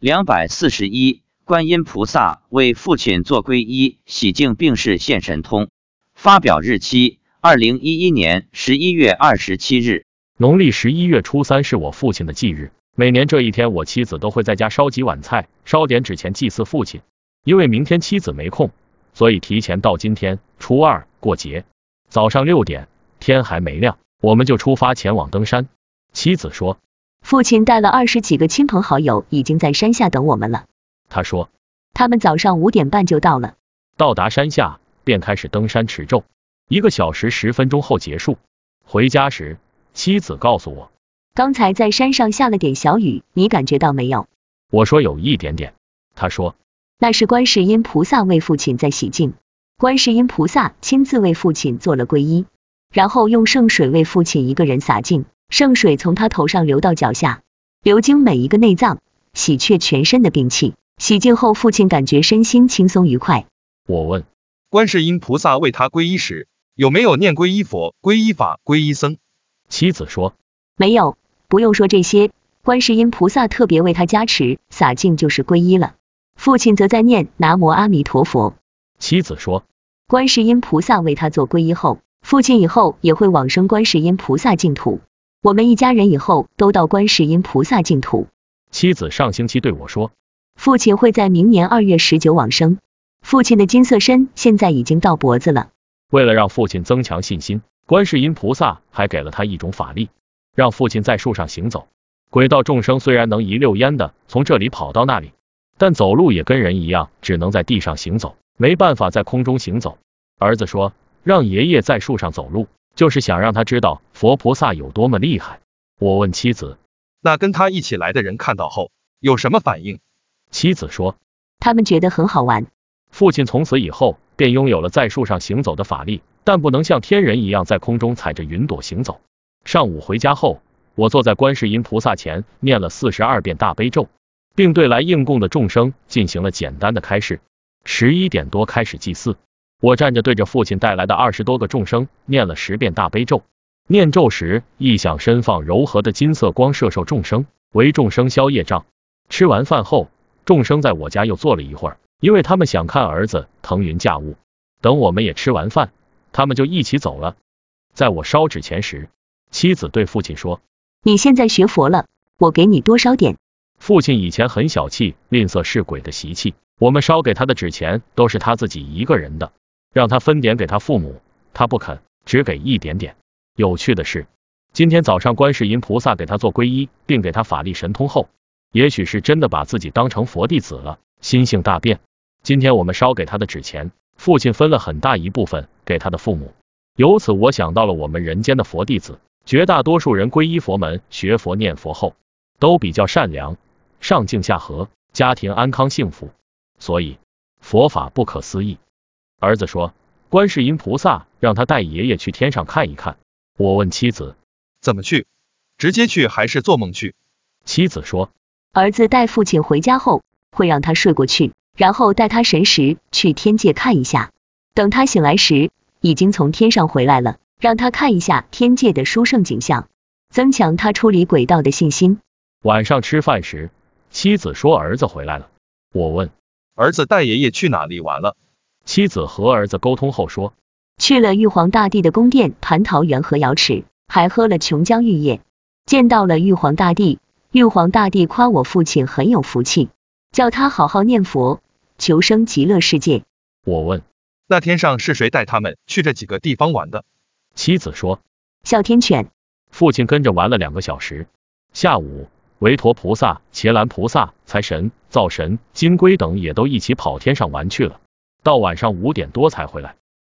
两百四十一，观音菩萨为父亲做皈依，洗净病逝现神通。发表日期：二零一一年十一月二十七日。农历十一月初三是我父亲的忌日，每年这一天，我妻子都会在家烧几碗菜，烧点纸钱祭祀父亲。因为明天妻子没空，所以提前到今天初二过节。早上六点，天还没亮，我们就出发前往登山。妻子说。父亲带了二十几个亲朋好友，已经在山下等我们了。他说，他们早上五点半就到了。到达山下，便开始登山持咒，一个小时十分钟后结束。回家时，妻子告诉我，刚才在山上下了点小雨，你感觉到没有？我说有一点点。他说，那是观世音菩萨为父亲在洗净。观世音菩萨亲自为父亲做了皈依，然后用圣水为父亲一个人洒净。圣水从他头上流到脚下，流经每一个内脏，洗却全身的病气。洗净后，父亲感觉身心轻松愉快。我问，观世音菩萨为他皈依时，有没有念皈依佛、皈依法、皈依僧？妻子说，没有，不用说这些。观世音菩萨特别为他加持，洒净就是皈依了。父亲则在念南无阿弥陀佛。妻子说，观世音菩萨为他做皈依后，父亲以后也会往生观世音菩萨净土。我们一家人以后都到观世音菩萨净土。妻子上星期对我说，父亲会在明年二月十九往生。父亲的金色身现在已经到脖子了。为了让父亲增强信心，观世音菩萨还给了他一种法力，让父亲在树上行走。轨道众生虽然能一溜烟的从这里跑到那里，但走路也跟人一样，只能在地上行走，没办法在空中行走。儿子说，让爷爷在树上走路。就是想让他知道佛菩萨有多么厉害。我问妻子，那跟他一起来的人看到后有什么反应？妻子说，他们觉得很好玩。父亲从此以后便拥有了在树上行走的法力，但不能像天人一样在空中踩着云朵行走。上午回家后，我坐在观世音菩萨前念了四十二遍大悲咒，并对来应供的众生进行了简单的开示。十一点多开始祭祀。我站着对着父亲带来的二十多个众生念了十遍大悲咒，念咒时意想身放柔和的金色光射受众生，为众生消业障。吃完饭后，众生在我家又坐了一会儿，因为他们想看儿子腾云驾雾。等我们也吃完饭，他们就一起走了。在我烧纸钱时，妻子对父亲说：“你现在学佛了，我给你多烧点。”父亲以前很小气、吝啬是鬼的习气，我们烧给他的纸钱都是他自己一个人的。让他分点给他父母，他不肯，只给一点点。有趣的是，今天早上观世音菩萨给他做皈依，并给他法力神通后，也许是真的把自己当成佛弟子了，心性大变。今天我们烧给他的纸钱，父亲分了很大一部分给他的父母。由此我想到了我们人间的佛弟子，绝大多数人皈依佛门，学佛念佛后，都比较善良，上敬下和，家庭安康幸福。所以佛法不可思议。儿子说，观世音菩萨让他带爷爷去天上看一看。我问妻子，怎么去？直接去还是做梦去？妻子说，儿子带父亲回家后，会让他睡过去，然后带他神识去天界看一下。等他醒来时，已经从天上回来了，让他看一下天界的殊胜景象，增强他出离轨道的信心。晚上吃饭时，妻子说儿子回来了。我问，儿子带爷爷去哪里玩了？妻子和儿子沟通后说，去了玉皇大帝的宫殿蟠桃园和瑶池，还喝了琼浆玉液，见到了玉皇大帝。玉皇大帝夸我父亲很有福气，叫他好好念佛，求生极乐世界。我问，那天上是谁带他们去这几个地方玩的？妻子说，哮天犬。父亲跟着玩了两个小时。下午，韦陀菩萨、伽蓝菩萨、财神、灶神、金龟等也都一起跑天上玩去了。到晚上五点多才回来。